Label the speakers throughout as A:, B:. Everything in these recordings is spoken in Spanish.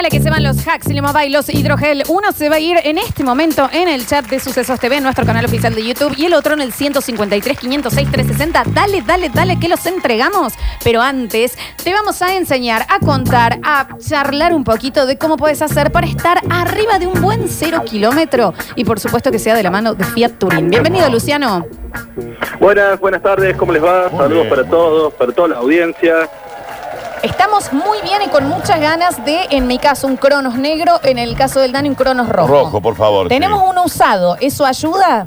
A: Dale que se van los hacks y Mobile, los hidrogel. Uno se va a ir en este momento en el chat de Sucesos TV, en nuestro canal oficial de YouTube, y el otro en el 153 506 360. Dale, dale, dale que los entregamos. Pero antes te vamos a enseñar a contar, a charlar un poquito de cómo puedes hacer para estar arriba de un buen cero kilómetro. Y por supuesto que sea de la mano de Fiat Touring. Bienvenido, Luciano.
B: Buenas, buenas tardes, ¿cómo les va? Saludos para todos, para toda la audiencia.
A: Estamos muy bien y con muchas ganas de, en mi caso, un Cronos negro, en el caso del Dani, un Cronos rojo.
C: Rojo, por favor.
A: Tenemos
C: sí.
A: uno usado, ¿eso ayuda?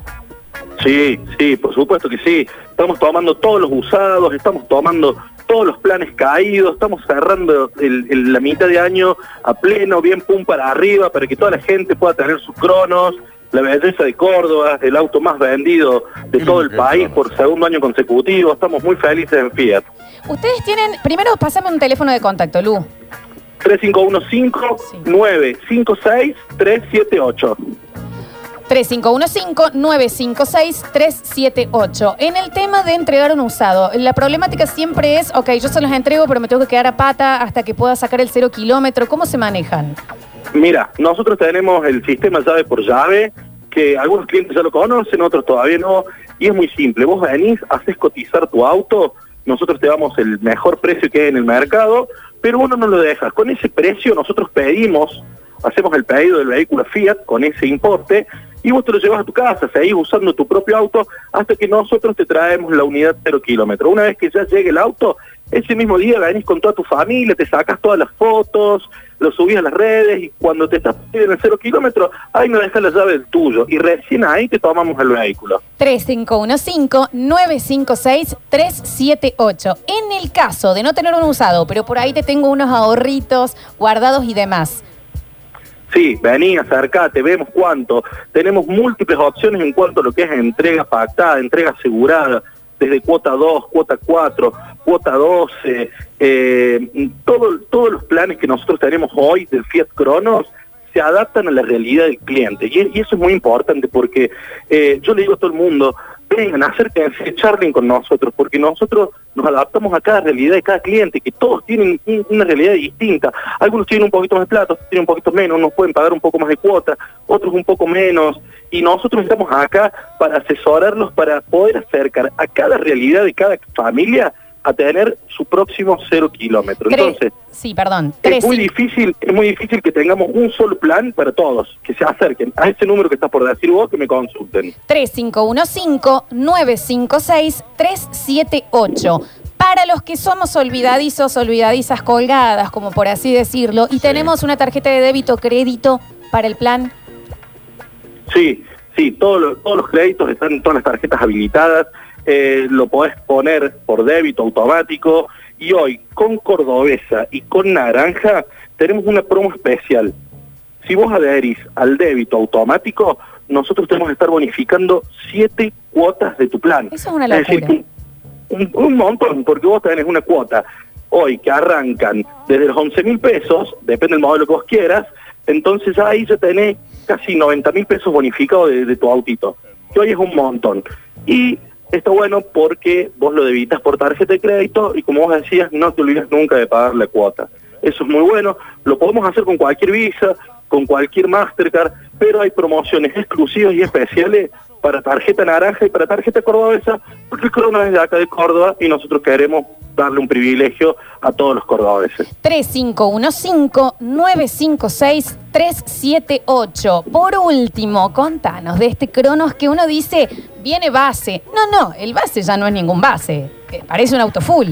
B: Sí, sí, por supuesto que sí. Estamos tomando todos los usados, estamos tomando todos los planes caídos, estamos cerrando el- el- la mitad de año a pleno, bien pum para arriba, para que toda la gente pueda tener sus cronos. La belleza de Córdoba, el auto más vendido de todo el país por segundo año consecutivo. Estamos muy felices en Fiat.
A: Ustedes tienen, primero pásame un teléfono de contacto, Lu.
B: 3515-956-378.
A: 3515-956-378. En el tema de entregar un usado, la problemática siempre es, ok, yo se los entrego, pero me tengo que quedar a pata hasta que pueda sacar el cero kilómetro. ¿Cómo se manejan?
B: Mira, nosotros tenemos el sistema llave por llave, que algunos clientes ya lo conocen, otros todavía no, y es muy simple. Vos venís, haces cotizar tu auto, nosotros te damos el mejor precio que hay en el mercado, pero uno no lo dejas. Con ese precio nosotros pedimos, hacemos el pedido del vehículo Fiat con ese importe, y vos te lo llevas a tu casa, seguís usando tu propio auto hasta que nosotros te traemos la unidad cero kilómetro. Una vez que ya llegue el auto, ese mismo día venís con toda tu familia, te sacas todas las fotos, lo subís a las redes y cuando te estás en el cero kilómetro, ahí no dejas la llave del tuyo y recién ahí te tomamos el vehículo.
A: 3515-956-378. En el caso de no tener un usado, pero por ahí te tengo unos ahorritos guardados y demás.
B: Sí, vení, acercate, vemos cuánto. Tenemos múltiples opciones en cuanto a lo que es entrega pactada, entrega asegurada, desde cuota 2, cuota 4, cuota 12. eh, todo, todos los planes que nosotros tenemos hoy del Fiat Cronos se adaptan a la realidad del cliente. Y, eso es muy importante porque eh, yo le digo a todo el mundo, vengan, acérquense, charlen con nosotros, porque nosotros nos adaptamos a cada realidad de cada cliente, que todos tienen un- una realidad distinta. Algunos tienen un poquito más de plata, otros tienen un poquito menos, unos pueden pagar un poco más de cuota, otros un poco menos. Y nosotros estamos acá para asesorarlos, para poder acercar a cada realidad de cada familia a tener su próximo cero kilómetro. Entonces,
A: sí, perdón.
B: es muy
A: 35
B: difícil, es muy difícil que tengamos un solo plan para todos, que se acerquen a ese número que estás por decir vos, que me consulten.
A: 3515-956-378. Para los que somos olvidadizos, olvidadizas colgadas, como por así decirlo, y tenemos una tarjeta de débito crédito para el plan.
B: Sí, sí, todos los, todos los créditos están, todas las tarjetas habilitadas, eh, lo podés poner por débito automático y hoy con Cordobesa y con Naranja tenemos una promo especial. Si vos adherís al débito automático, nosotros tenemos que estar bonificando siete cuotas de tu plan.
A: Eso es una
B: decir,
A: locura.
B: un, un montón, porque vos tenés una cuota hoy que arrancan desde los 11 mil pesos, depende del modelo que vos quieras, entonces ahí ya tenés casi 90 mil pesos bonificados de, de tu autito, que hoy es un montón. Y está bueno porque vos lo debitas por tarjeta de crédito y como vos decías, no te olvides nunca de pagar la cuota. Eso es muy bueno, lo podemos hacer con cualquier Visa, con cualquier Mastercard, pero hay promociones exclusivas y especiales para tarjeta naranja y para tarjeta cordobesa, porque el Crono es de acá de Córdoba y nosotros queremos darle un privilegio a todos los cordobeses.
A: 3515-956-378. Por último, contanos de este Cronos que uno dice, viene base. No, no, el base ya no es ningún base. Parece un auto full.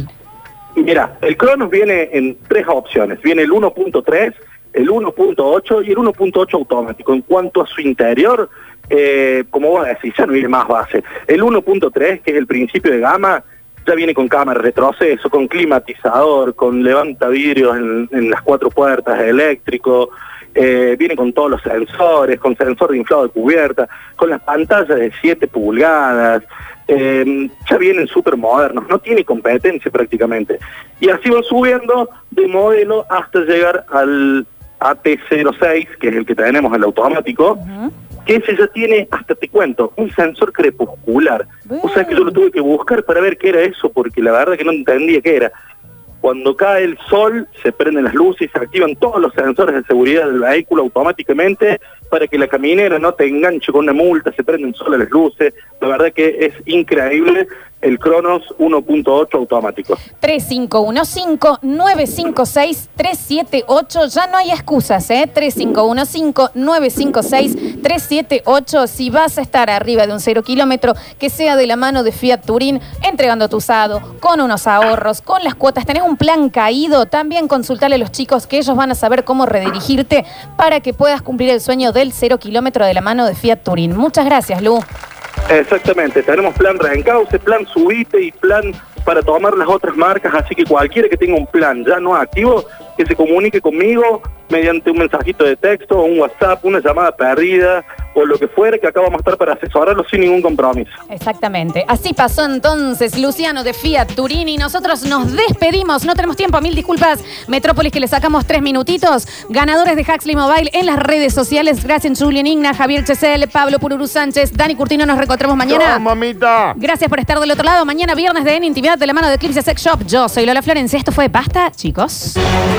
B: Mira, el Cronos viene en tres opciones. Viene el 1.3, el 1.8 y el 1.8 automático. En cuanto a su interior, eh, como vos decís, ya no viene más base. El 1.3, que es el principio de gama, ya viene con cámara retroceso, con climatizador, con levanta vidrios en, las cuatro puertas eléctrico, eh, viene con todos los sensores, con sensor de inflado de cubierta, con las pantallas de 7 pulgadas, eh, ya vienen súper modernos, no tiene competencia prácticamente. Y así van subiendo de modelo hasta llegar al AT06, que es el que tenemos, el automático, que ese ya tiene, hasta te cuento, un sensor crepuscular. O sea que yo lo tuve que buscar para ver qué era eso, porque la verdad que no entendía qué era. Cuando cae el sol, se prenden las luces, se activan todos los sensores de seguridad del vehículo automáticamente para que la caminera no te enganche con una multa, se prenden solas las luces. La verdad que es increíble el Cronos 1.8 automático.
A: 3515-956-378. Ya no hay excusas, ¿eh? 3515-956-378. Si vas a estar arriba de un cero kilómetro, que sea de la mano de Fiat Turín, entregando tu usado, con unos ahorros, con las cuotas. Tenés un plan caído. También consultarle a los chicos que ellos van a saber cómo redirigirte para que puedas cumplir el sueño del cero kilómetro de la mano de Fiat Turín. Muchas gracias, Lu.
B: Exactamente, tenemos plan reencauce, plan subite y plan para tomar las otras marcas, así que cualquiera que tenga un plan ya no activo, que se comunique conmigo mediante un mensajito de texto, un WhatsApp, una llamada perdida o lo que fuera, que acá vamos a estar para asesorarlo sin ningún compromiso.
A: Exactamente. Así pasó entonces Luciano de Fiat Turini. Nosotros nos despedimos. No tenemos tiempo. Mil disculpas, Metrópolis, que le sacamos tres minutitos. Ganadores de Huxley Mobile en las redes sociales. Gracias, Julian Igna, Javier Chesel, Pablo Pururu Sánchez, Dani Curtino. Nos reencontramos mañana.
C: Mamita.
A: Gracias por estar del otro lado. Mañana viernes de En Intimidad de la mano de Eclipse Sex Shop. Yo soy Lola Florencia. Esto fue Basta, chicos.